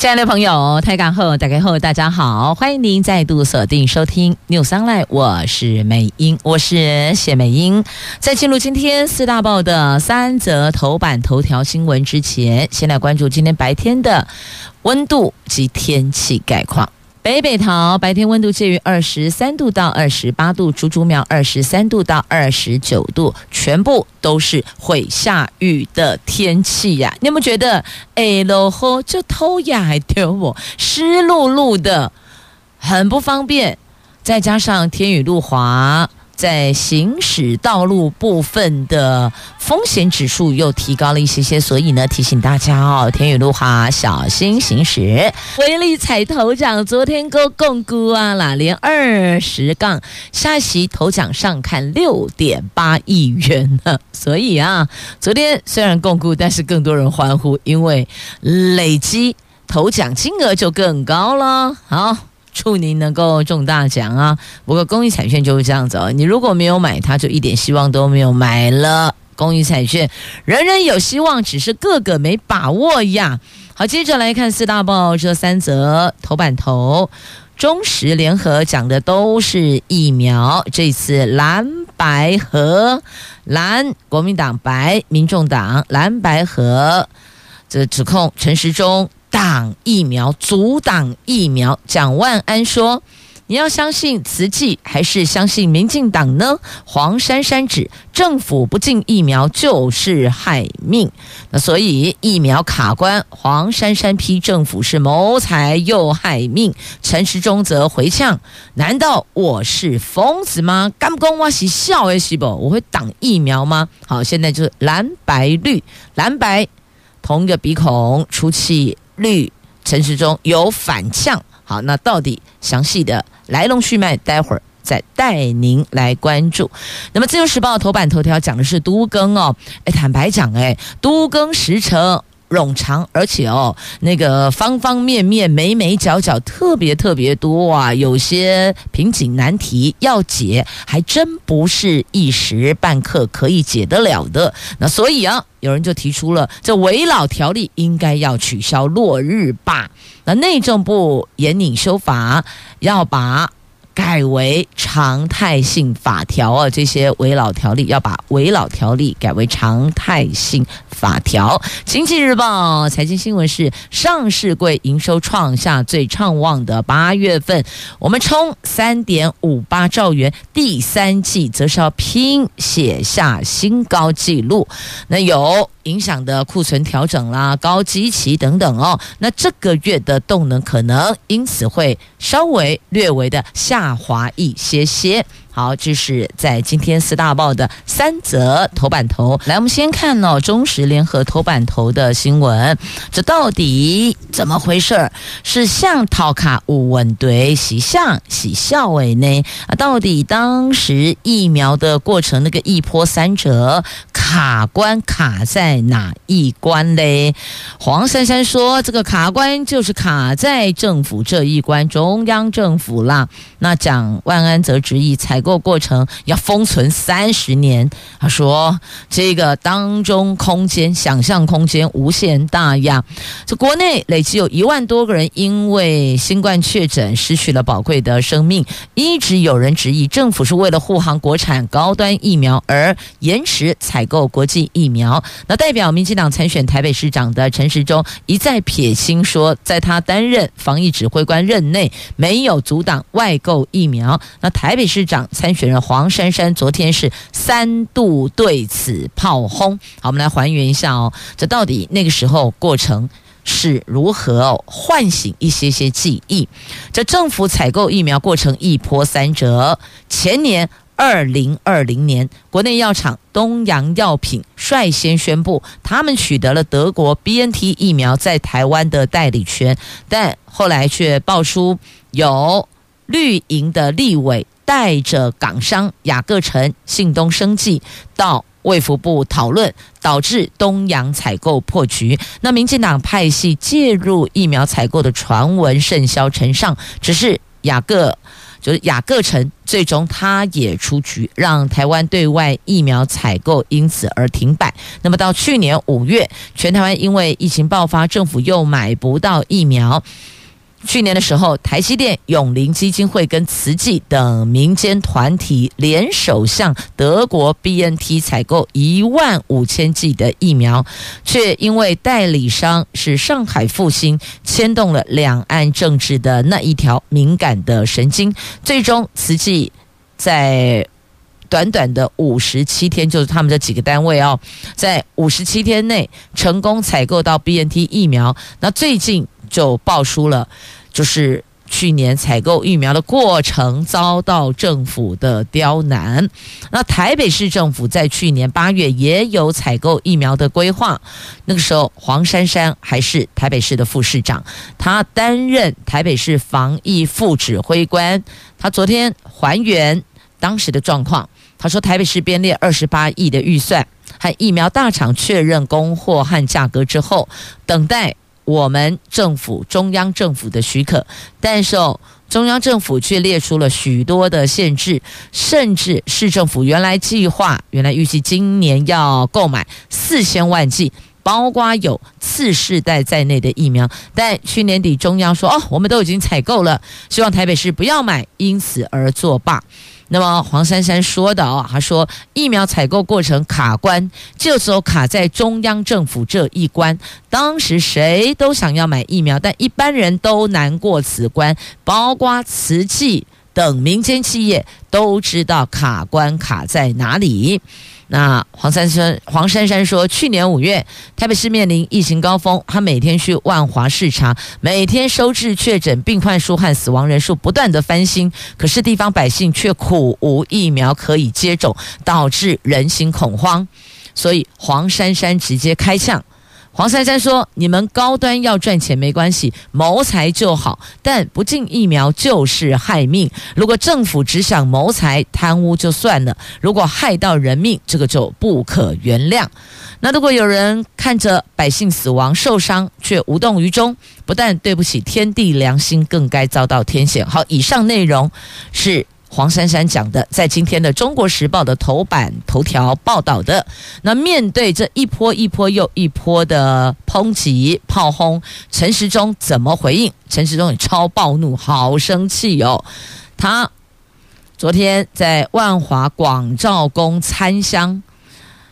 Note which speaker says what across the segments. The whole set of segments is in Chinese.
Speaker 1: 亲爱的朋友，台港后打开后，大家好，欢迎您再度锁定收听 News Online，我是美英，我是谢美英。在进入今天四大报的三则头版头条新闻之前，先来关注今天白天的温度及天气概况。北北桃白天温度介于二十三度到二十八度，竹竹苗二十三度到二十九度，全部都是会下雨的天气呀、你有没有觉得，哎，落雨就偷呀，还丢我湿漉漉的，很不方便，再加上天雨路滑。在行驶道路部分的风险指数又提高了一些些，所以呢，提醒大家哦，天雨路滑，小心行驶。威力彩头奖昨天够共估啊啦，连二十杠下席头奖上看六点八亿元呢，所以啊，昨天虽然共估，但是更多人欢呼，因为累积头奖金额就更高了。好。祝您能够中大奖啊！不过公益彩券就是这样子哦，你如果没有买它，就一点希望都没有。买了公益彩券，人人有希望，只是个个没把握呀。好，接着来看四大报这三则头版头，中时联合讲的都是疫苗。这次蓝白合，蓝国民党，白民众党，蓝白合，这指控陈时中。挡疫苗，阻挡疫苗。蒋万安说：“你要相信慈济，还是相信民进党呢？”黄珊珊指政府不进疫苗就是害命，那所以疫苗卡关。黄珊珊批政府是谋财又害命。陈时中则回呛：“难道我是疯子吗？干公我是笑诶，是不？我会挡疫苗吗？”好，现在就是蓝白绿，蓝白同一个鼻孔出气。绿城市中有反向，好，那到底详细的来龙去脉，待会儿再带您来关注。那么自由时报头版头条讲的是都更哦，哎，坦白讲，哎，都更时程。冗长，而且哦，那个方方面面、每每角角特别特别多啊，有些瓶颈难题要解，还真不是一时半刻可以解得了的。那所以啊，有人就提出了，这危老条例应该要取消落日吧。那内政部严拟修法，要把。改为常态性法条啊，这些危老条例要把危老条例改为常态性法条。经济日报财经新闻是上市柜营收创下最畅旺的八月份，我们冲三点五八兆元，第三季则是要拼写下新高纪录。那有。影响的库存调整啦，高基期等等哦，那这个月的动能可能因此会稍微略微的下滑一些些。好，这是在今天四大报的三则头版头。来，我们先看哦，中时联合头版头的新闻，这到底怎么回事？是像套卡五稳对，喜像喜笑为呢？啊，到底当时疫苗的过程那个一波三折卡关卡在哪一关嘞？黄珊珊说，这个卡关就是卡在政府这一关，中央政府啦。那蒋万安则执意采购购过程要封存三十年，他说这个当中空间想象空间无限大呀。这国内累计有一万多个人因为新冠确诊失去了宝贵的生命，一直有人质疑政府是为了护航国产高端疫苗而延迟采购国际疫苗。那代表民进党参选台北市长的陈时中一再撇清说，在他担任防疫指挥官任内没有阻挡外。购疫苗，那台北市长参选人黄珊珊昨天是三度对此炮轰。好，我们来还原一下哦，这到底那个时候过程是如何？唤醒一些些记忆。这政府采购疫苗过程一波三折。前年二零二零年，国内药厂东洋药品率先宣布，他们取得了德国 BNT 疫苗在台湾的代理权，但后来却爆出有。绿营的立委带着港商雅各城、信东生技到卫福部讨论，导致东洋采购破局。那民进党派系介入疫苗采购的传闻甚嚣尘上，只是雅各。就是雅各城，最终他也出局，让台湾对外疫苗采购因此而停摆。那么到去年五月，全台湾因为疫情爆发，政府又买不到疫苗。去年的时候，台积电、永龄基金会跟慈济等民间团体联手向德国 BNT 采购一万五千剂的疫苗，却因为代理商是上海复星，牵动了两岸政治的那一条敏感的神经，最终慈济在短短的五十七天，就是他们这几个单位哦，在五十七天内成功采购到 BNT 疫苗。那最近。就爆出了，就是去年采购疫苗的过程遭到政府的刁难。那台北市政府在去年八月也有采购疫苗的规划，那个时候黄珊珊还是台北市的副市长，他担任台北市防疫副指挥官。他昨天还原当时的状况，他说台北市编列二十八亿的预算，和疫苗大厂确认供货和价格之后，等待。我们政府中央政府的许可，但是哦，中央政府却列出了许多的限制，甚至市政府原来计划，原来预计今年要购买四千万剂，包括有次世代在内的疫苗，但去年底中央说哦，我们都已经采购了，希望台北市不要买，因此而作罢。那么黄珊珊说的哦，他说疫苗采购过程卡关，这时候卡在中央政府这一关。当时谁都想要买疫苗，但一般人都难过此关，包括瓷器等民间企业都知道卡关卡在哪里。那黄珊珊黄珊珊说，去年五月台北市面临疫情高峰，她每天去万华视察，每天收治确诊病患数和死亡人数不断的翻新，可是地方百姓却苦无疫苗可以接种，导致人心恐慌，所以黄珊珊直接开呛。黄珊珊说：“你们高端要赚钱没关系，谋财就好，但不进疫苗就是害命。如果政府只想谋财贪污就算了，如果害到人命，这个就不可原谅。那如果有人看着百姓死亡受伤却无动于衷，不但对不起天地良心，更该遭到天谴。”好，以上内容是。黄珊珊讲的，在今天的《中国时报》的头版头条报道的。那面对这一波一波又一波的抨击炮轰，陈时中怎么回应？陈时中也超暴怒，好生气哦！他昨天在万华广照宫参香，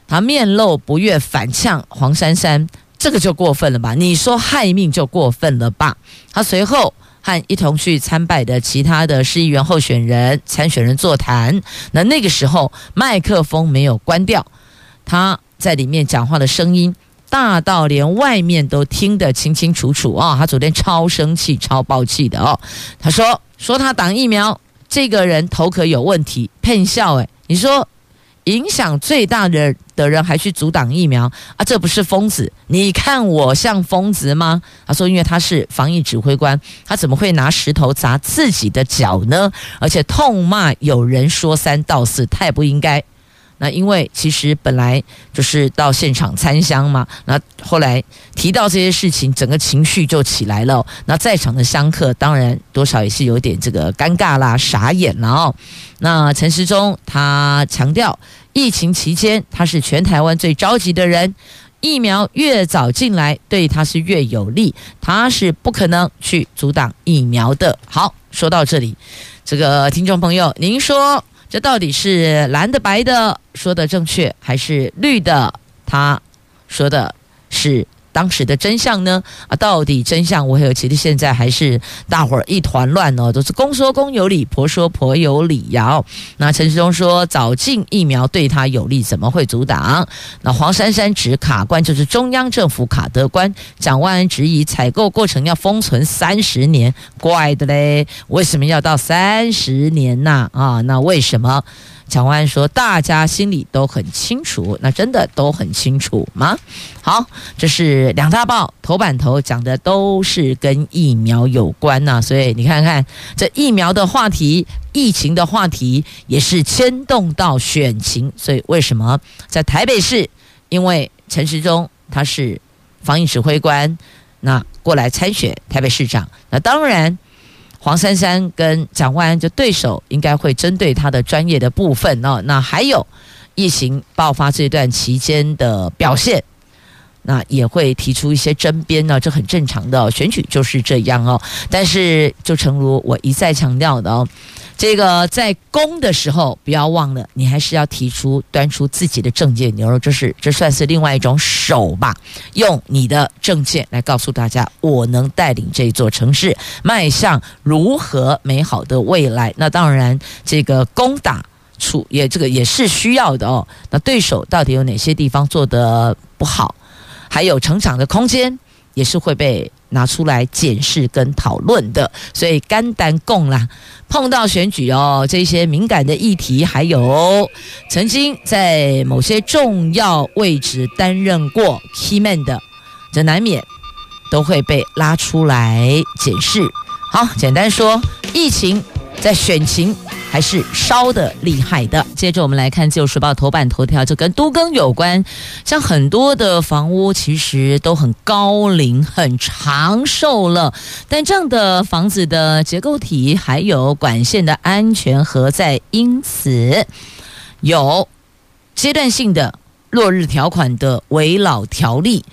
Speaker 1: 他面露不悦，反呛黄珊珊，这个就过分了吧？你说害命就过分了吧？他随后。和一同去参拜的其他的市议员候选人、参选人座谈，那那个时候麦克风没有关掉，他在里面讲话的声音大到连外面都听得清清楚楚啊、哦！他昨天超生气、超爆气的哦，他说说他打疫苗，这个人头壳有问题，骗笑诶，你说。影响最大的的人还去阻挡疫苗啊？这不是疯子？你看我像疯子吗？他说，因为他是防疫指挥官，他怎么会拿石头砸自己的脚呢？而且痛骂有人说三道四，太不应该。那因为其实本来就是到现场参香嘛，那后来提到这些事情，整个情绪就起来了。那在场的香客当然多少也是有点这个尴尬啦、傻眼了哦。那陈时中他强调，疫情期间他是全台湾最着急的人，疫苗越早进来对他是越有利，他是不可能去阻挡疫苗的。好，说到这里，这个听众朋友，您说。这到底是蓝的白的说的正确，还是绿的他说的是当时的真相呢？啊，到底真相为何？其实现在还是大伙儿一团乱哦，都是公说公有理，婆说婆有理呀。那陈世忠说早进疫苗对他有利，怎么会阻挡？那黄珊珊指卡关就是中央政府卡得关。蒋万安质疑采购过程要封存三十年，怪的嘞，为什么要到三十年呐？啊，那为什么？蒋万说：“大家心里都很清楚，那真的都很清楚吗？”好，这是两大报头版头讲的都是跟疫苗有关呐、所以你看看这疫苗的话题、疫情的话题也是牵动到选情，所以为什么在台北市，因为陈时中他是防疫指挥官，那过来参选台北市长，那当然。黄珊珊跟蒋万安就对手，应该会针对他的专业的部分哦。那还有疫情爆发这段期间的表现，那也会提出一些争辩呢，这很正常的，选举就是这样哦。但是就诚如我一再强调的哦。这个在攻的时候，不要忘了，你还是要提出端出自己的证件牛肉，这是这算是另外一种手吧？用你的证件来告诉大家，我能带领这座城市迈向如何美好的未来。那当然，这个攻打出也这个也是需要的哦。那对手到底有哪些地方做得不好，还有成长的空间，也是会被。拿出来检视跟讨论的，所以肝胆共啦，碰到选举哦，这些敏感的议题，还有曾经在某些重要位置担任过 key man 的，这难免都会被拉出来检视。好，简单说，疫情在选情。还是烧得厉害的。接着我们来看《旧时报》头版头条，就跟都更有关。像很多的房屋其实都很高龄、很长寿了，但这样的房子的结构体还有管线的安全何在？因此有阶段性的落日条款的危老条例。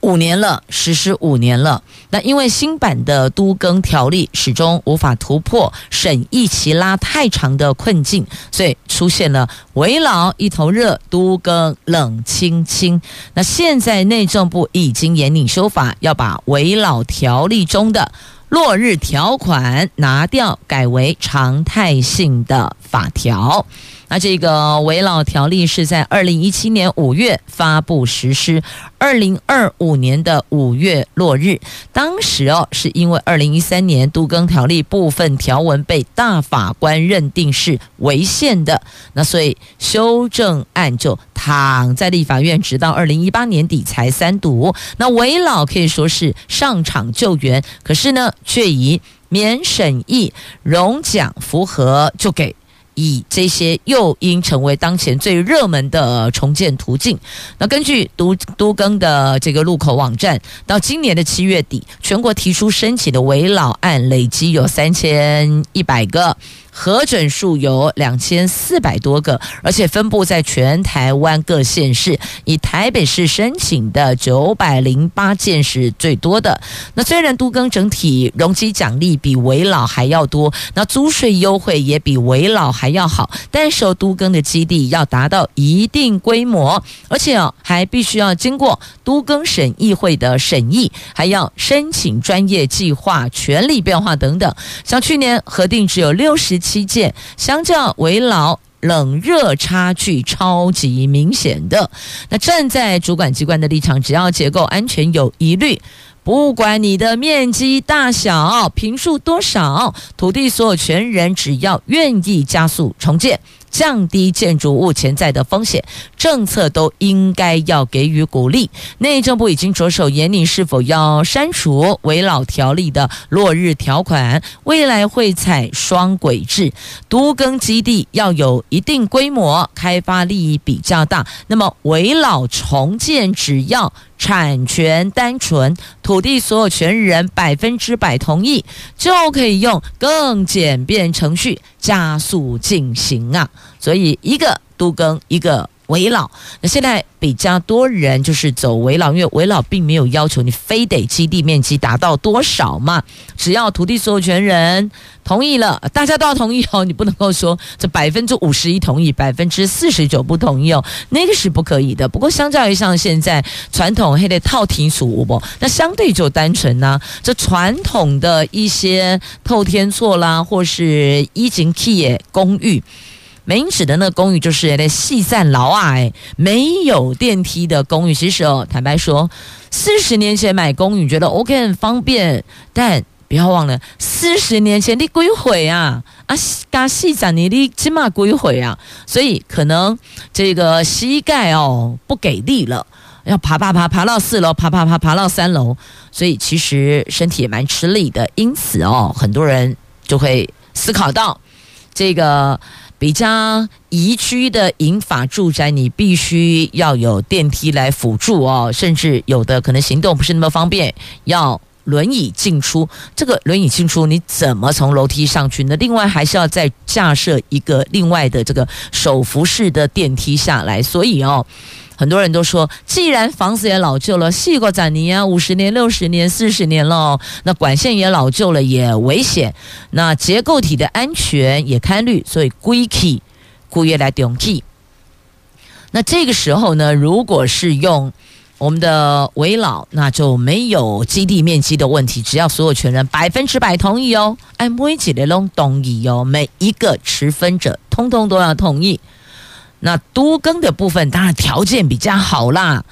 Speaker 1: 五年了，实施五年了。那因为新版的都更条例始终无法突破审议期拉太长的困境，所以出现了危老一头热，都更冷清清。那现在内政部已经严令修法，要把危老条例中的落日条款拿掉，改为常态性的法条。那这个危老条例是在二零一七年五月发布实施，二零二五年的五月落日。当时哦，是因为二零一三年都更条例部分条文被大法官认定是违宪的，那所以修正案就躺在立法院，直到二零一八年底才三读。那危老可以说是上场救援，可是呢，却以免审议、容奖符合就给。以这些诱因成为当前最热门的重建途径。那根据都都更的这个路口网站，到今年的七月底，全国提出申请的围老案累计有三千一百个。核准数有两千四百多个，而且分布在全台湾各县市，以台北市申请的九百零八件是最多的。那虽然都更整体容积奖励比危老还要多，那租税优惠也比危老还要好，但是都更的基地要达到一定规模，而且哦还必须要经过都更审议会的审议，还要申请专业计划、权利变化等等。像去年核定只有六十。七件，相较为老冷热差距超级明显的。那站在主管机关的立场，只要结构安全有疑虑，不管你的面积大小、平数多少，土地所有权人只要愿意加速重建。降低建筑物潜在的风险，政策都应该要给予鼓励。内政部已经着手研拟是否要删除危老条例的落日条款，未来会采双轨制，都更基地要有一定规模，开发利益比较大。那么危老重建只要产权单纯，土地所有权人百分之百同意，就可以用更简便程序加速进行啊。所以一个都更，一个危老。那现在比较多人就是走危老，因为危老并没有要求你非得基地面积达到多少嘛，只要土地所有权人同意了，大家都要同意哦。你不能够说这百分之五十一同意，百分之四十九不同意哦，那个是不可以的。不过相较于像现在传统还得套庭俗不，那相对就单纯呢、这传统的一些透天厝啦，或是一景 key 公寓。美英指的那个公寓就是那细散楼啊，哎，没有电梯的公寓。其实哦，坦白说，四十年前买公寓觉得 OK 很方便，但不要忘了，四十年前你几岁啊？啊，加四十年你起码几岁啊？所以可能这个膝盖哦不给力了，要爬爬爬爬到四楼，爬爬爬爬到三楼，所以其实身体也蛮吃力的。因此哦，很多人就会思考到这个比较宜居的银发住宅，你必须要有电梯来辅助哦，甚至有的可能行动不是那么方便，要。轮椅进出，这个轮椅进出你怎么从楼梯上去呢？另外还是要再架设一个另外的这个手扶式的电梯下来。所以哦，很多人都说，既然房子也老旧了，细过展尼啊，五十年、六十年、四十年了，那管线也老旧了，也危险。那结构体的安全也堪虑，所以归期故意来顶替。那这个时候呢，如果是用。我们的围老，那就没有基地面积的问题，只要所有权人百分之百同意哦，哎，每几类都同意哦，每一个持分者通通都要同意。那多更的部分当然条件比较好啦，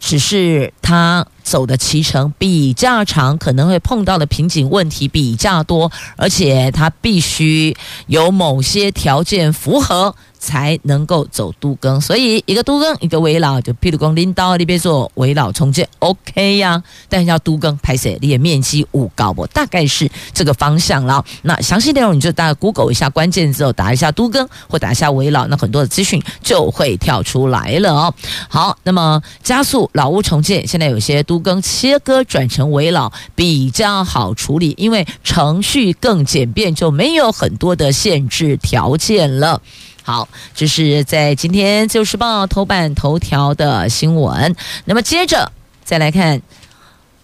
Speaker 1: 只是他走的期程比较长，可能会碰到的瓶颈问题比较多，而且它必须有某些条件符合。才能够走都更，所以一个都更，一个围老，就譬如讲领导那边做围老重建，OK 呀、但是要都更拍摄，你的面积五高不？大概是这个方向了。那详细内容你就大概 Google 一下关键字，打一下都更或打一下围老，那很多的资讯就会跳出来了哦。好，那么加速老屋重建，现在有些都跟切割转成危老比较好处理，因为程序更简便，就没有很多的限制条件了。好，这是在今天《自由时报》头版头条的新闻。那么接着再来看《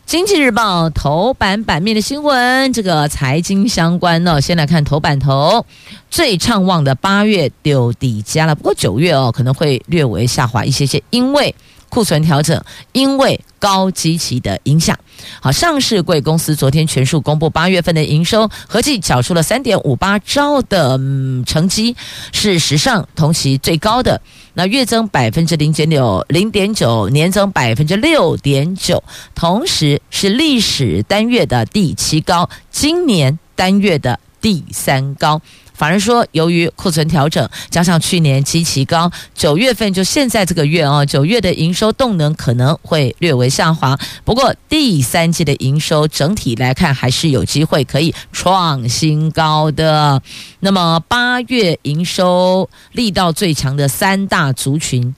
Speaker 1: 经济日报》头版版面的新闻，这个财经相关呢，先来看头版头，最畅旺的八月丢底加了，不过九月哦可能会略微下滑一些些，因为。库存调整，因为高基期的影响。好，上市贵公司昨天全数公布八月份的营收，合计缴出了三点五八兆的成绩，是史上同期最高的。那月增百分之零点九，零点九，年增百分之六点九，同时是历史单月的第七高，今年单月的第三高。反而说，由于库存调整，加上去年基期高，九月份就现在这个月啊，九月的营收动能可能会略微下滑。不过第三季的营收整体来看，还是有机会可以创新高的。那么八月营收力道最强的三大族群。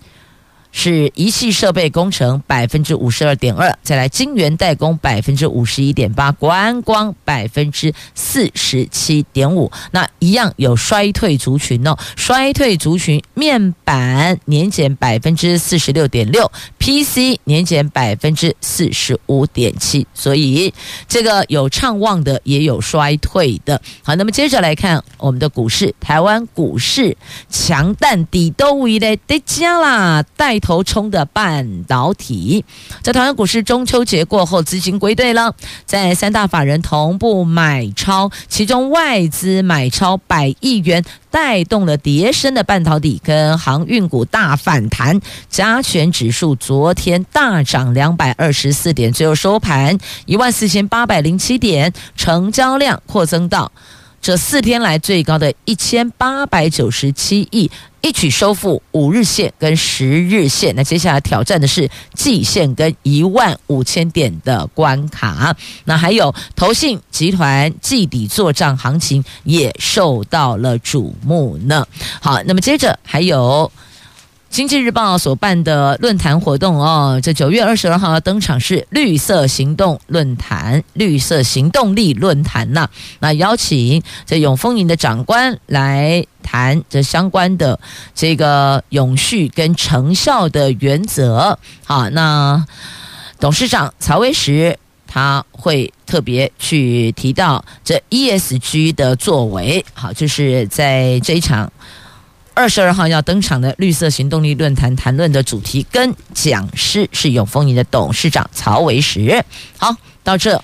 Speaker 1: 是仪器设备工程百分之五十二点二，再来晶圆代工百分之五十一点八，观光百分之四十七点五。那一样有衰退族群哦，衰退族群面板年减百分之四十六点六，PC 年减百分之四十五点七。所以这个有畅旺的，也有衰退的。好，那么接着来看我们的股市，台湾股市强弹底都为了得加啦，带。头冲的半导体，在台湾股市中秋节过后，资金归队了，在三大法人同步买超，其中外资买超百亿元，带动了跌升的半导体跟航运股大反弹，加权指数昨天大涨两百二十四点，最后收盘一万四千八百零七点，成交量扩增到这四天来最高的一千八百九十七亿。一举收复五日线跟十日线，那接下来挑战的是季线跟一万五千点的关卡。那还有投信集团季底做账行情也受到了瞩目呢。好，那么接着还有。经济日报所办的论坛活动哦，这九月二十二号要登场是绿色行动论坛、绿色行动力论坛呐。那邀请这永丰银的长官来谈这相关的这个永续跟成效的原则。好，那董事长曹维时他会特别去提到这 ESG 的作为。好，就是在这一场。二十二号要登场的绿色行动力论坛，谈论的主题跟讲师是永丰银的董事长曹维时。好，到这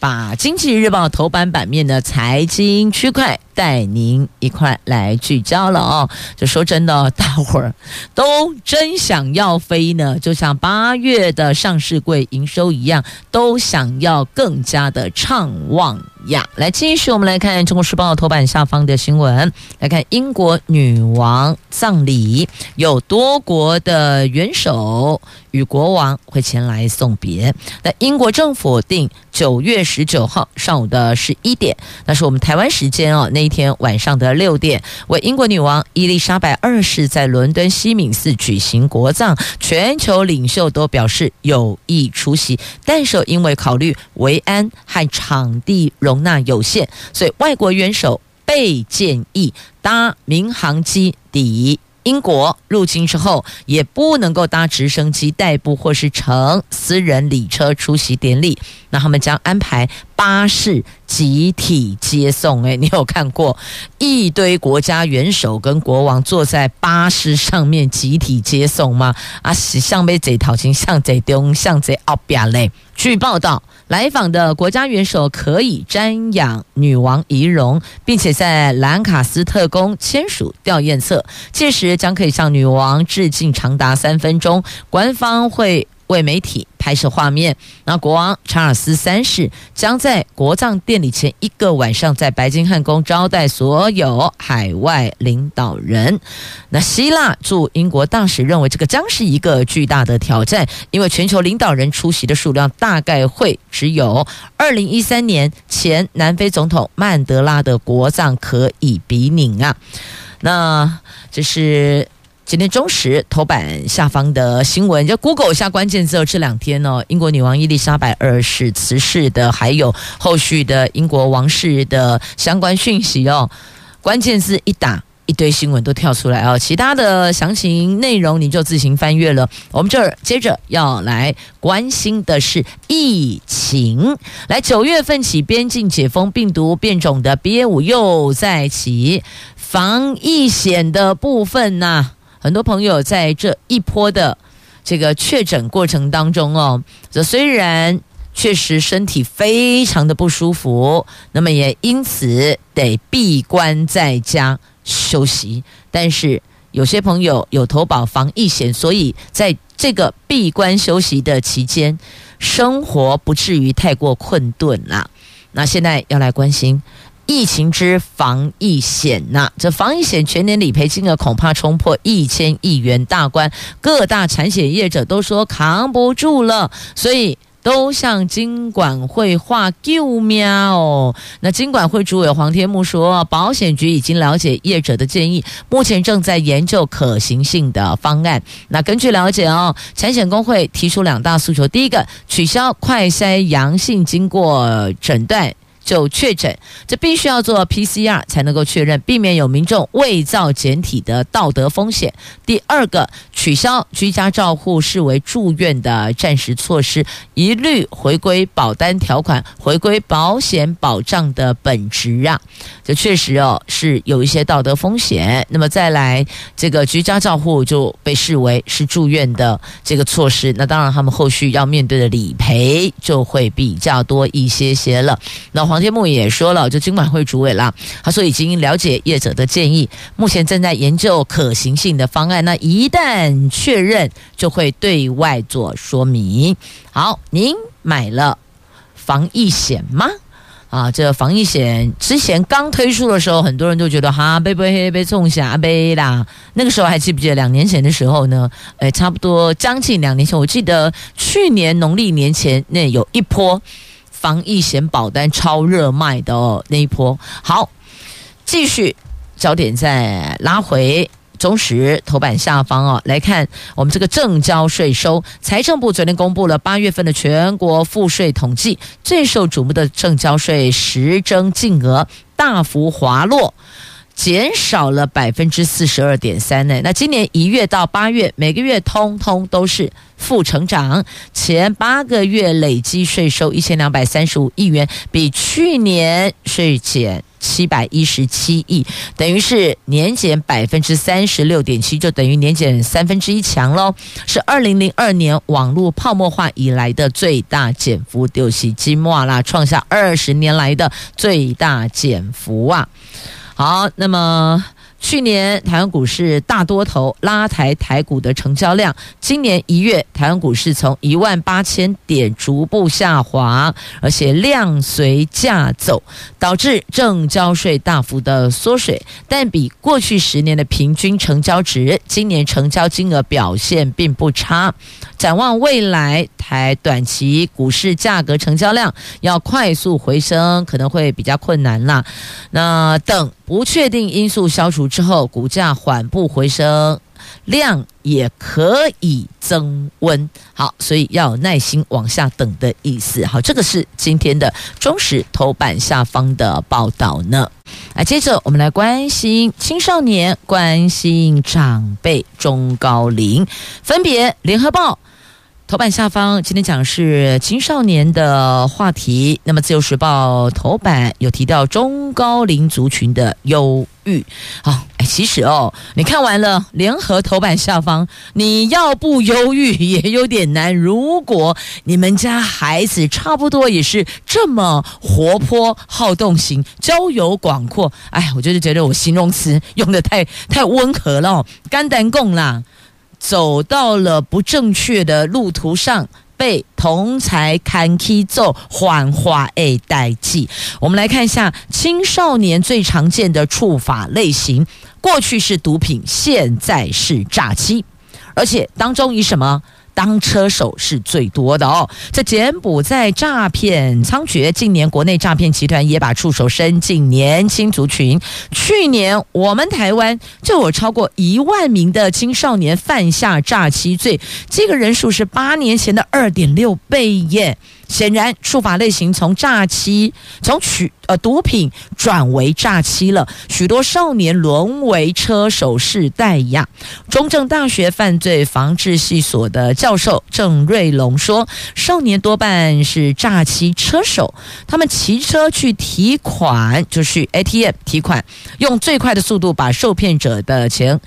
Speaker 1: 把经济日报头版版面的财经区块带您一块来聚焦了哦。就说真的，大伙儿都真想要飞呢，就像八月的上市柜营收一样，都想要更加的畅旺。呀，来继续，我们来看《中国时报》头版下方的新闻。来看英国女王葬礼，有多国的元首与国王会前来送别。那英国政府定九月十九号上午的十一点，那是我们台湾时间哦，那一天晚上的六点，为英国女王伊丽莎白二世在伦敦西敏寺举行国葬。全球领袖都表示有意出席，但是因为考虑维安和场地容。纳有限，所以外国元首被建议搭民航机抵英国入境之后，也不能够搭直升机代步或是乘私人礼车出席典礼。那他们将安排巴士集体接送。诶，你有看过一堆国家元首跟国王坐在巴士上面集体接送吗？啊，是像被贼讨情，像贼丢，像贼奥比亚嘞。据报道。来访的国家元首可以瞻仰女王遗容，并且在兰卡斯特宫签署吊唁册，届时将可以向女王致敬长达三分钟。官方会为媒体拍摄画面。那国王查尔斯三世将在国葬典礼前一个晚上在白金汉宫招待所有海外领导人。那希腊驻英国大使认为，这个将是一个巨大的挑战，因为全球领导人出席的数量大概会只有二零一三年前南非总统曼德拉的国葬可以比拟啊。那这是。今天中时头版下方的新闻，就 Google 一下关键字。这两天呢、英国女王伊丽莎白二世辞世的，还有后续的英国王室的相关讯息哦。关键字一打，一堆新闻都跳出来哦。其他的详情内容你就自行翻阅了。我们这儿接着要来关心的是疫情。来，九月份起边境解封，病毒变种的 BA 五又再起，防疫险的部分呢、很多朋友在这一波的这个确诊过程当中哦，这虽然确实身体非常的不舒服，那么也因此得闭关在家休息。但是有些朋友有投保防疫险，所以在这个闭关休息的期间，生活不至于太过困顿啦。那现在要来关心。疫情之防疫险呐、这防疫险全年理赔金额恐怕冲破一千亿元大关，各大产险业者都说扛不住了，所以都向金管会画救命哦。那金管会主委黄天牧说，保险局已经了解业者的建议，目前正在研究可行性的方案。那根据了解哦，产险工会提出两大诉求，第一个取消快筛阳性经过诊断。就确诊，这必须要做 PCR 才能够确认，避免有民众伪造检体的道德风险。第二个，取消居家照护视为住院的暂时措施，一律回归保单条款，回归保险保障的本质啊！这确实哦是有一些道德风险。那么再来，这个居家照护就被视为是住院的这个措施，那当然他们后续要面对的理赔就会比较多一些些了。那黄黄天牧也说了，就金管会主委啦，他说已经了解业者的建议，目前正在研究可行性的方案。那一旦确认，就会对外做说明。好，您买了防疫险吗？啊，这防疫险之前刚推出的时候，很多人都觉得哈，被被被冲下背啦。那个时候还记不记得两年前的时候呢？诶，差不多将近两年前，我记得去年农历年前那有一波。防疫险保单超热卖的，那一波好，继续焦点在拉回中时头版下方哦，来看我们这个证交税收，财政部昨天公布了八月份的全国赋税统计，最受瞩目的证交税实征净额大幅滑落。减少了百分之四十二点三呢。那今年一月到八月，每个月通通都是负成长。前八个月累计税收一千两百三十五亿元，比去年税减七百一十七亿，等于是年减百分之三十六点七，就等于年减三分之一强喽。是二零零二年网络泡沫化以来的最大减幅，丢弃金莫啦，创下二十年来的最大减幅啊。好，那么。去年台湾股市大多头拉抬台股的成交量，今年一月台湾股市从一万八千点逐步下滑，而且量随价走，导致证交税大幅的缩水，但比过去十年的平均成交值，今年成交金额表现并不差。展望未来，台短期股市价格成交量要快速回升，可能会比较困难啦。那等不确定因素消除之后，股价缓步回升，量也可以增温。好，所以要有耐心往下等的意思。好，这个是今天的中时头版下方的报道呢。啊，接着我们来关心青少年，关心长辈中高龄，分别联合报。头版下方，今天讲是青少年的话题。那么，《自由时报》头版有提到中高龄族群的忧郁。好，哎，其实哦，你看完了联合头版下方，你要不忧郁也有点难。如果你们家孩子差不多也是这么活泼好动型、交友广阔，哎，我就是觉得我形容词用得太太温和了，肝胆共啦。走到了不正确的路途上，被同侪牵去做幻化诶代志。我们来看一下青少年最常见的触法类型，过去是毒品，现在是诈欺，而且当中以什么？当车手是最多的哦。这柬埔寨诈骗猖獗，近年国内诈骗集团也把触手伸进年轻族群。去年我们台湾就有超过一万名的青少年犯下诈欺罪，这个人数是八年前的二点六倍耶。显然，触法类型从诈欺，从取呃毒品转为诈欺了，许多少年沦为车手式代呀。中正大学犯罪防治系所的教授郑瑞龙说，少年多半是诈欺车手，他们骑车去提款，就去 ATM 提款，用最快的速度把受骗者的钱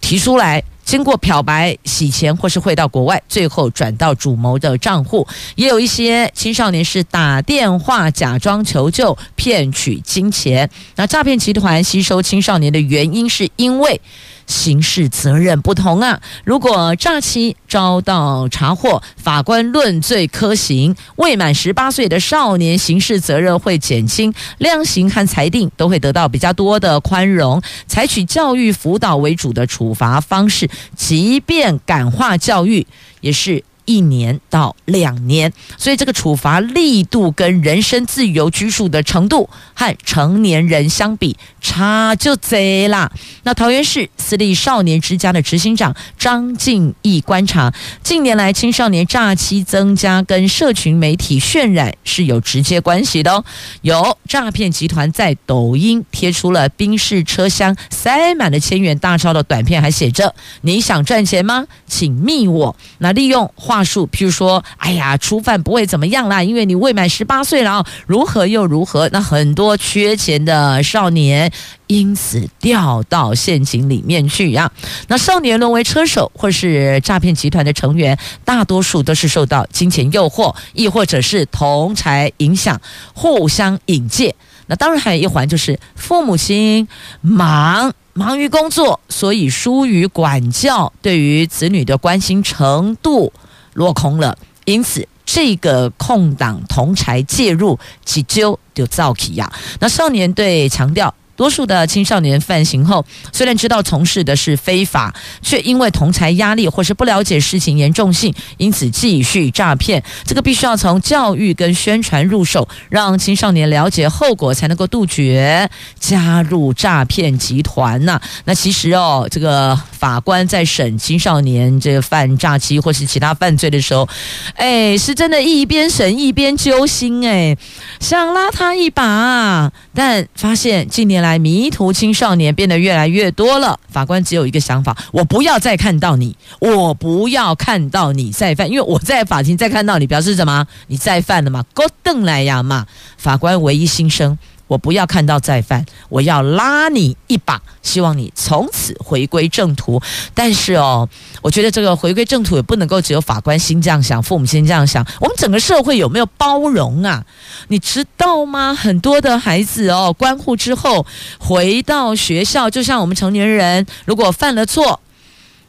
Speaker 1: 提出来。经过漂白、洗钱或是汇到国外，最后转到主谋的账户。也有一些青少年是打电话假装求救，骗取金钱。那诈骗集团吸收青少年的原因，是因为。刑事责任不同啊！如果诈欺遭到查获，法官论罪科刑，未满十八岁的少年刑事责任会减轻，量刑和裁定都会得到比较多的宽容，采取教育辅导为主的处罚方式，即便感化教育，也是。一年到两年，所以这个处罚力度跟人身自由拘束的程度和成年人相比差就贼啦。那桃园市私立少年之家的执行长张敬义观察，近年来青少年诈欺增加跟社群媒体渲染是有直接关系的哦。有诈骗集团在抖音贴出了宾士车厢塞满了千元大钞的短片，还写着：“你想赚钱吗？请密我。”那利用话。话术，譬如说，哎呀，初犯不会怎么样啦，因为你未满十八岁了，如何又如何？那很多缺钱的少年因此掉到陷阱里面去呀。那少年沦为车手或是诈骗集团的成员，大多数都是受到金钱诱惑，亦或者是同财影响，互相引荐。那当然还有一环，就是父母亲忙。忙于工作，所以疏于管教，对于子女的关心程度落空了。因此，这个空档同才介入，急救就造起呀。那少年队强调。多数的青少年犯行后，虽然知道从事的是非法，却因为同侪压力或是不了解事情严重性，因此继续诈骗。这个必须要从教育跟宣传入手，让青少年了解后果，才能够杜绝加入诈骗集团呐。那其实哦，这个法官在审青少年这个犯诈欺或是其他犯罪的时候，哎，是真的一边审一边揪心哎，想拉他一把，但发现近年来。来迷途青少年变得越来越多了，法官只有一个想法：我不要再看到你，我不要看到你再犯，因为我在法庭再看到你，表示什么？你再犯了嘛？勾瞪来呀嘛！法官唯一心声：我不要看到再犯，我要拉你一把，希望你从此回归正途。但是哦，我觉得这个回归正途也不能够只有法官心这样想，父母亲这样想，我们整个社会有没有包容啊？你知道吗？很多的孩子哦，关护之后回到学校，就像我们成年人，如果犯了错。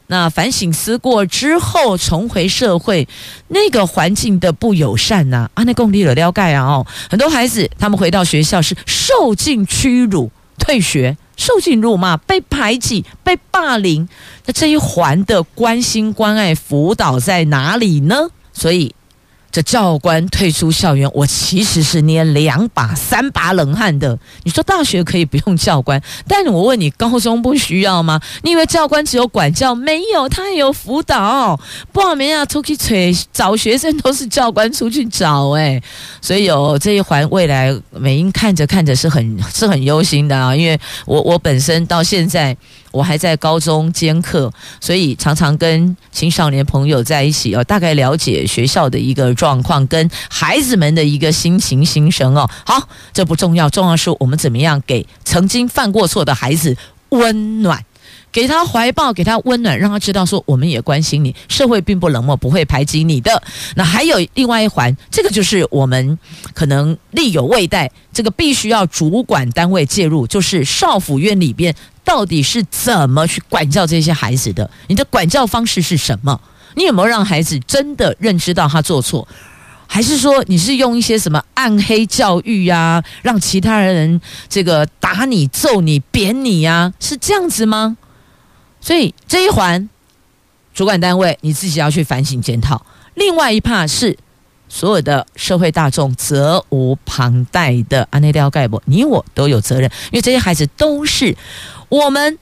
Speaker 1: 那反省思过之后，重回社会，那个环境的不友善呐、啊，啊，那共立了了解啊哦，很多孩子他们回到学校是受尽屈辱、退学、受尽辱骂、被排挤、被霸凌，那这一环的关心、关爱、辅导在哪里呢？所以。这教官退出校园，我其实是捏两把、三把冷汗的。你说大学可以不用教官，但我问你，高中不需要吗？你以为教官只有管教？没有，他也有辅导。报名啊，出去催找学生都是教官出去找哎，所以有这一环，未来美英看着看着是很是很忧心的啊，因为我我本身到现在。我还在高中兼课，所以常常跟青少年朋友在一起哦，大概了解学校的一个状况，跟孩子们的一个心情心声哦。好，这不重要，重要是我们怎么样给曾经犯过错的孩子温暖。给他怀抱，给他温暖，让他知道说我们也关心你，社会并不冷漠，不会排挤你的。那还有另外一环，这个就是我们可能力有未逮，这个必须要主管单位介入，就是少府院里边到底是怎么去管教这些孩子的？你的管教方式是什么？你有没有让孩子真的认知到他做错？还是说你是用一些什么暗黑教育呀、让其他人这个打你、揍你、扁你呀、是这样子吗？所以这一环，主管单位你自己要去反省检讨。另外一怕是所有的社会大众责无旁贷的，安内廖盖博，你我都有责任，因为这些孩子都是我们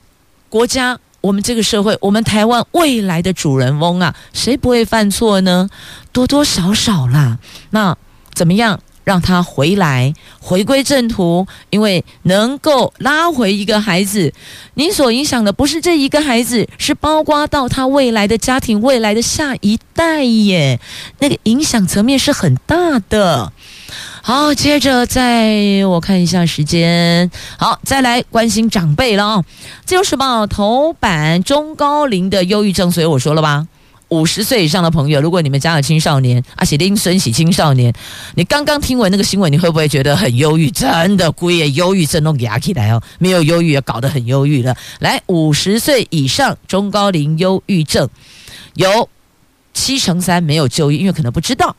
Speaker 1: 国家、我们这个社会、我们台湾未来的主人翁啊，谁不会犯错呢？多多少少啦。那怎么样？让他回来，回归正途，因为能够拉回一个孩子，你所影响的不是这一个孩子，是包括到他未来的家庭、未来的下一代耶，那个影响层面是很大的。好，接着再我看一下时间，好，再来关心长辈了啊、哦。自由时报头版中高龄的忧郁症，所以我说了吧。五十岁以上的朋友，如果你们家有青少年，而且丁孙喜青少年，你刚刚听完那个新闻，你会不会觉得很忧郁？真的，姑爷忧郁症都压起来哦，没有忧郁也搞得很忧郁了。来，五十岁以上中高龄忧郁症，有七成三没有就医，因为可能不知道。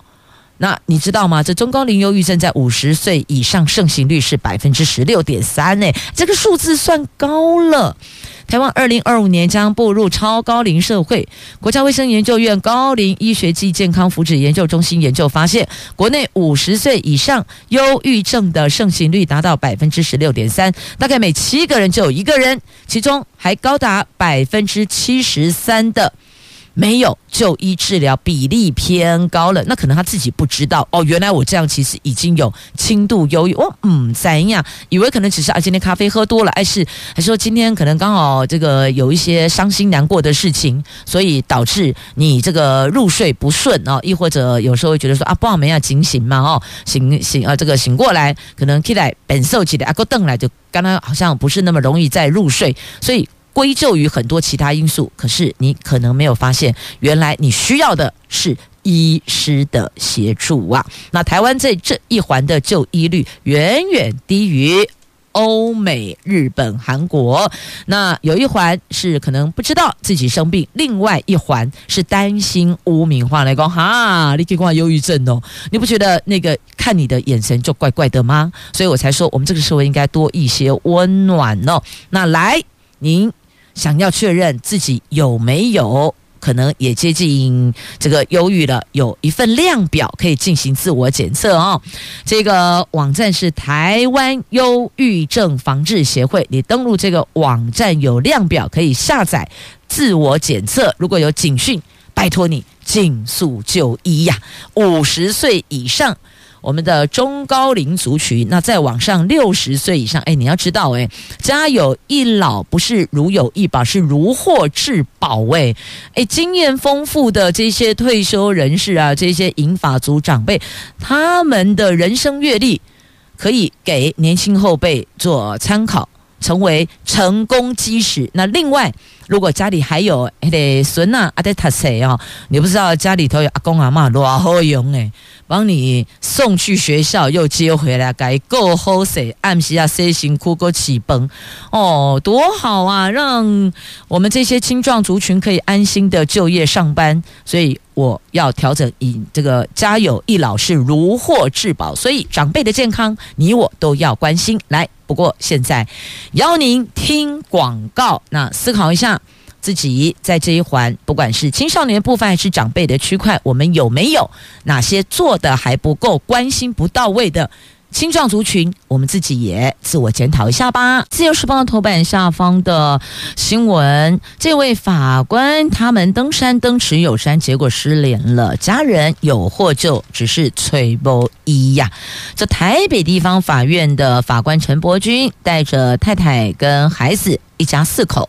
Speaker 1: 那你知道吗？这中高龄忧郁症在五十岁以上盛行率是百分之十六点三，呢，这个数字算高了。台湾二零二五年将步入超高龄社会。国家卫生研究院高龄医学暨健康福祉研究中心研究发现，国内五十岁以上忧郁症的盛行率达到百分之十六点三，大概每七个人就有一个人，其中还高达百分之七十三的。没有就医治疗比例偏高了，那可能他自己不知道哦。原来我这样其实已经有轻度忧郁，我嗯怎样？以为可能只是啊，今天咖啡喝多了，还是还是说今天可能刚好这个有一些伤心难过的事情，所以导致你这个入睡不顺哦。亦或者有时候会觉得说啊，不好没要警醒嘛哦，醒醒啊，这个醒过来可能起来本受起来啊，个瞪来就刚刚好像不是那么容易再入睡，所以。归咎于很多其他因素，可是你可能没有发现，原来你需要的是医师的协助啊。那台湾在这一环的就医率远远低于欧美、日本、韩国。那有一环是可能不知道自己生病，另外一环是担心污名化来讲哈，你可以挂忧郁症哦。你不觉得那个看你的眼神就怪怪的吗？所以我才说，我们这个社会应该多一些温暖哦。那来，您。想要确认自己有没有可能也接近这个忧郁了，有一份量表可以进行自我检测哦。这个网站是台湾忧郁症防治协会，你登录这个网站有量表可以下载自我检测。如果有警讯，拜托你尽速就医呀！五十岁以上。我们的中高龄族群，那再往上六十岁以上，哎，你要知道，哎，家有一老不是如有一宝，是如获至宝，哎，哎，经验丰富的这些退休人士啊，这些银发族长辈，他们的人生阅历可以给年轻后辈做参考，成为成功基石。那另外，如果家里还有那个孙啊，阿在读书哦，你不知道家里头有阿公阿嬷多好用诶，帮你送去学校又接回来，该够好势，按时啊，洗辛苦个起崩哦，多好啊！让我们这些青壮族群可以安心的就业上班，所以我要调整以这个家有一老是如获至宝，所以长辈的健康你我都要关心。来，不过现在邀您听广告，那思考一下。自己在这一环，不管是青少年部分还是长辈的区块，我们有没有哪些做的还不够、关心不到位的青壮族群？我们自己也自我检讨一下吧。自由时报头版下方的新闻：这位法官他们登山登持有山，结果失联了，家人有获救，只是吹不一呀。这台北地方法院的法官陈伯君带着太太跟孩子一家四口。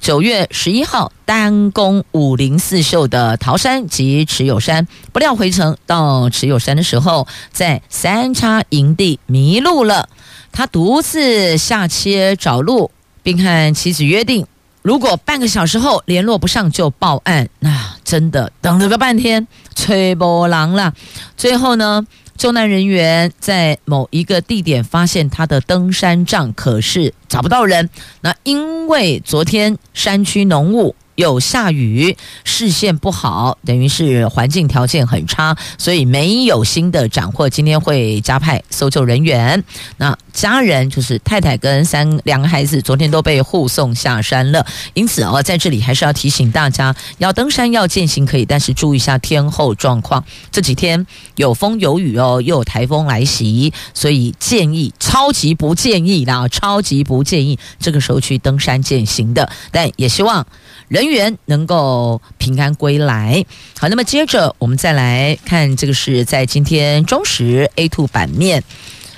Speaker 1: 九月十一号，单攻五灵四秀的桃山及持有山，不料回程到持有山的时候，在三叉营地迷路了。他独自下切找路，并和妻子约定，如果半个小时后联络不上就报案。那、真的等了个半天，吹波浪了。最后呢？救难人员在某一个地点发现他的登山杖，可是找不到人。那因为昨天山区浓雾。有下雨，视线不好，等于是环境条件很差，所以没有新的斩获。今天会加派搜救人员。那家人就是太太跟三两个孩子，昨天都被护送下山了。因此哦，在这里还是要提醒大家，要登山要健行可以，但是注意一下天候状况。这几天有风有雨哦，又有台风来袭，所以建议超级不建议啦，超级不建议这个时候去登山健行的。但也希望。人员能够平安归来。好，那么接着我们再来看，这个是在今天中时 A two 版面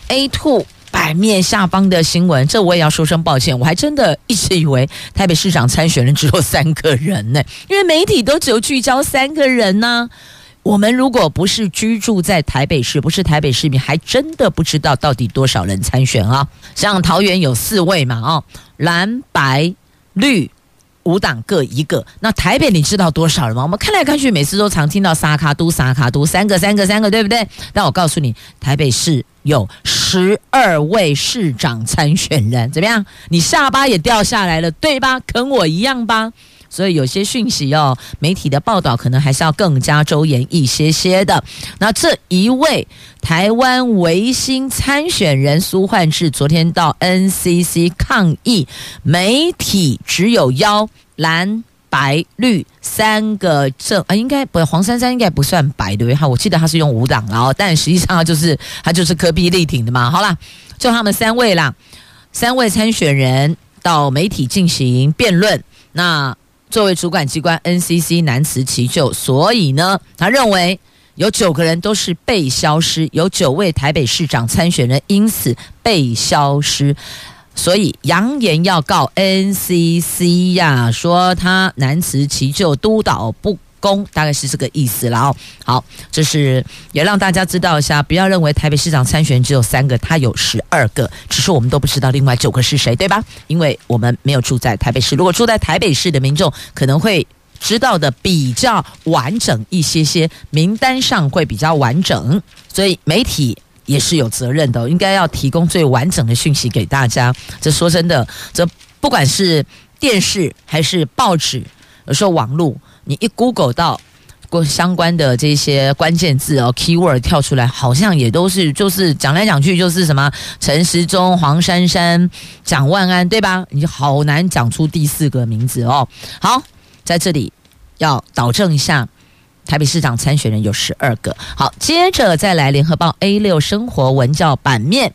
Speaker 1: ，A two 版面下方的新闻。这我也要说声抱歉，我还真的一直以为台北市长参选人只有三个人呢，因为媒体都只有聚焦三个人呢。我们如果不是居住在台北市，不是台北市民，还真的不知道到底多少人参选啊。像桃园有四位嘛，哦，蓝白绿。五党各一个，那台北你知道多少了吗？我们看来看去，每次都常听到萨卡都、萨卡都，三个、三个、三个，对不对？但我告诉你，台北市有十二位市长参选人，怎么样？你下巴也掉下来了，对吧？跟我一样吧。所以有些讯息哦，媒体的报道可能还是要更加周延一些些的。那这一位台湾维新参选人苏焕智，昨天到 NCC 抗议，媒体只有邀蓝白绿三个政啊，应该不，黄珊珊应该不算白对不对？我记得他是用五党，然后但实际上就是他就是科比力挺的嘛。好啦，就他们三位啦，三位参选人到媒体进行辩论，那。作为主管机关，NCC 难辞其咎，所以呢，他认为有九个人都是被消失，有九位台北市长参选人因此被消失，所以扬言要告 NCC 呀，说他难辞其咎，督导不。公大概是这个意思了哦。好，这是也让大家知道一下，不要认为台北市长参选只有三个，他有十二个，只是我们都不知道另外九个是谁，对吧？因为我们没有住在台北市。如果住在台北市的民众可能会知道的比较完整一些些，名单上会比较完整，所以媒体也是有责任的，应该要提供最完整的讯息给大家。这说真的，这不管是电视还是报纸，有时候网络。你一 Google 到过相关的这些关键字哦，keyword 跳出来，好像也都是就是讲来讲去就是什么陈时中、黄珊珊、蒋万安，对吧？你好难讲出第四个名字哦。好，在这里要导正一下，台北市长参选人有十二个。好，接着再来联合报 A 六生活文教版面，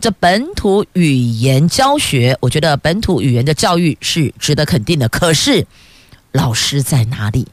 Speaker 1: 这本土语言教学，我觉得本土语言的教育是值得肯定的，可是。老师在哪里？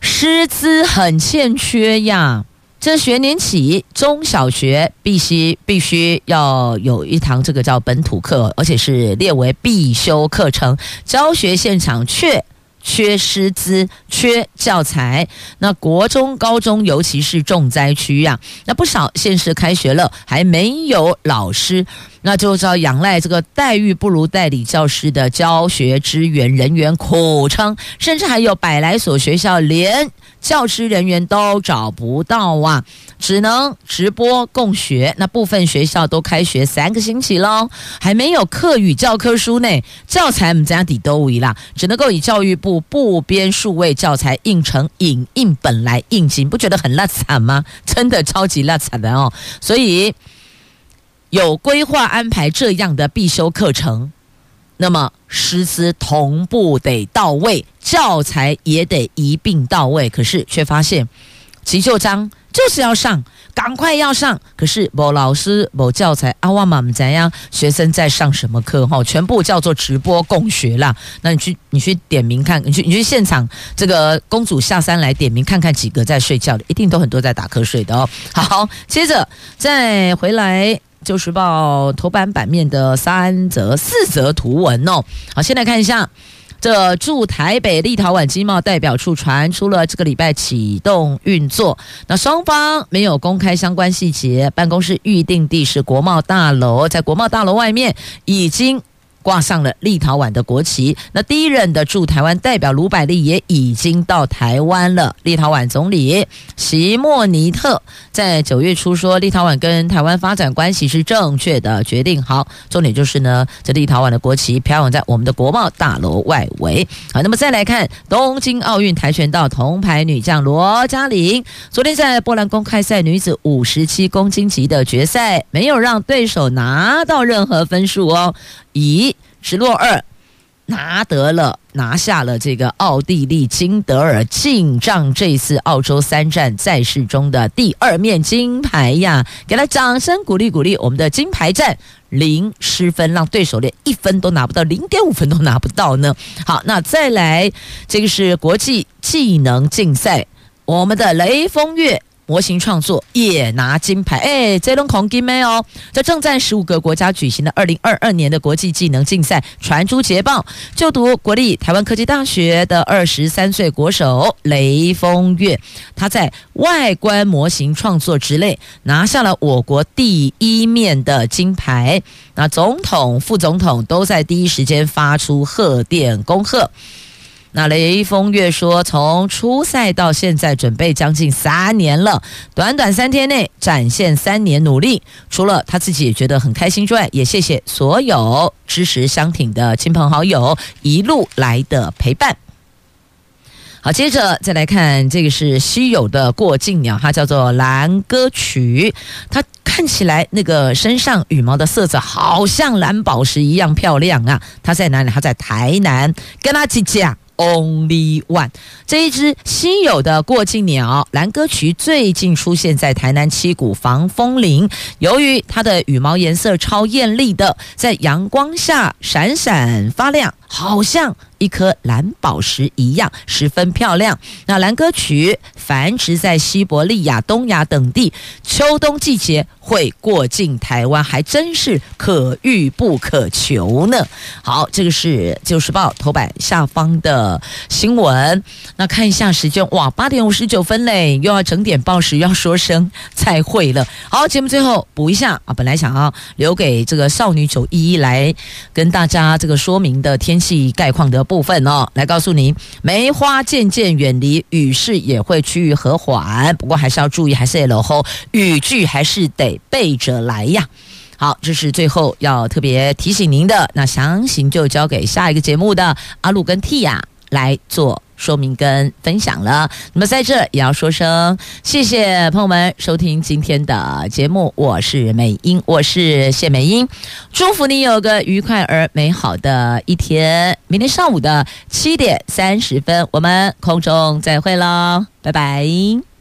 Speaker 1: 师资很欠缺呀！这学年起，中小学必须必须要有一堂这个叫本土课，而且是列为必修课程。教学现场却缺师资、缺教材。那国中、高中尤其是重灾区呀、那不少县市开学了还没有老师，那就要仰赖这个待遇不如代理教师的教学支援人员苦撑，甚至还有百来所学校连教师人员都找不到啊，只能直播共学。那部分学校都开学三个星期喽，还没有课语教科书呢，教材我们家底都无啦，只能够以教育部部编数位教材印成影印本来应急，不觉得很烂惨吗？真的超级烂惨的哦。所以有规划安排这样的必修课程。那么师资同步得到位，教材也得一并到位。可是却发现急就章就是要上，赶快要上。可是某老师某教材阿哇妈怎样？学生在上什么课？哈，全部叫做直播共学啦。那你去你去点名看，你去你去现场这个公主下山来点名看看几个在睡觉的，一定都很多在打瞌睡的哦。好，接着再回来。旧时报头版版面的三则、四则图文哦。好，先来看一下，这驻台北立陶宛经贸代表处传出了这个礼拜启动运作，那双方没有公开相关细节。办公室预定地是国贸大楼，在国贸大楼外面已经。挂上了立陶宛的国旗。那第一任的驻台湾代表卢百利也已经到台湾了。立陶宛总理席莫尼特在九月初说，立陶宛跟台湾发展关系是正确的决定。好，重点就是呢，这立陶宛的国旗飘扬在我们的国贸大楼外围。好，那么再来看东京奥运跆拳道铜牌女将罗嘉玲，昨天在波兰公开赛女子五十七公斤级的决赛，没有让对手拿到任何分数哦。以直落二拿得了，拿下了这个奥地利金德尔，进账这次澳洲三战赛事中的第二面金牌呀！给他掌声鼓励鼓励，我们的金牌战零失分，让对手连一分都拿不到，零点五分都拿不到呢。好，那再来，这个是国际技能竞赛，我们的雷峰月。模型创作也拿金牌，哎，这轮红金没有？在正在十五个国家举行的二零二二年的国际技能竞赛传出捷报，就读国立台湾科技大学的二十三岁国手雷峰月，他在外观模型创作之类拿下了我国第一面的金牌。那总统、副总统都在第一时间发出贺电恭贺。那雷锋月说，从初赛到现在准备将近三年了，短短三天内展现三年努力，除了他自己也觉得很开心之外，也谢谢所有支持相挺的亲朋好友一路来的陪伴。好，接着再来看这个是稀有的过境鸟，它叫做蓝歌曲，它看起来那个身上羽毛的色泽好像蓝宝石一样漂亮啊！它在哪里？它在台南，跟它几家。Only one，这一只稀有的过境鸟蓝歌曲最近出现在台南七股防风林。由于它的羽毛颜色超艳丽的，在阳光下闪闪发亮，好像一颗蓝宝石一样，十分漂亮。那蓝歌曲繁殖在西伯利亚、东亚等地，秋冬季节会过境台湾，还真是可遇不可求呢。好，这个是《旧时报》头版下方的新闻。那看一下时间，哇，八点五十九分嘞，又要整点报时，要说声再会了。好，节目最后补一下啊，本来想要留给这个少女九一一来跟大家这个说明的天气概况的部分哦，来告诉您，梅花渐渐远离，雨势也会趋于和缓，不过还是要注意，还是得落后，雨具还是得备着来呀。好，这是最后要特别提醒您的，那详情就交给下一个节目的阿路跟 t 呀来做说明跟分享了。那么在这也要说声谢谢朋友们收听今天的节目，我是美英，我是谢美英，祝福你有个愉快而美好的一天。明天上午的七点三十分，我们空中再会喽，拜拜。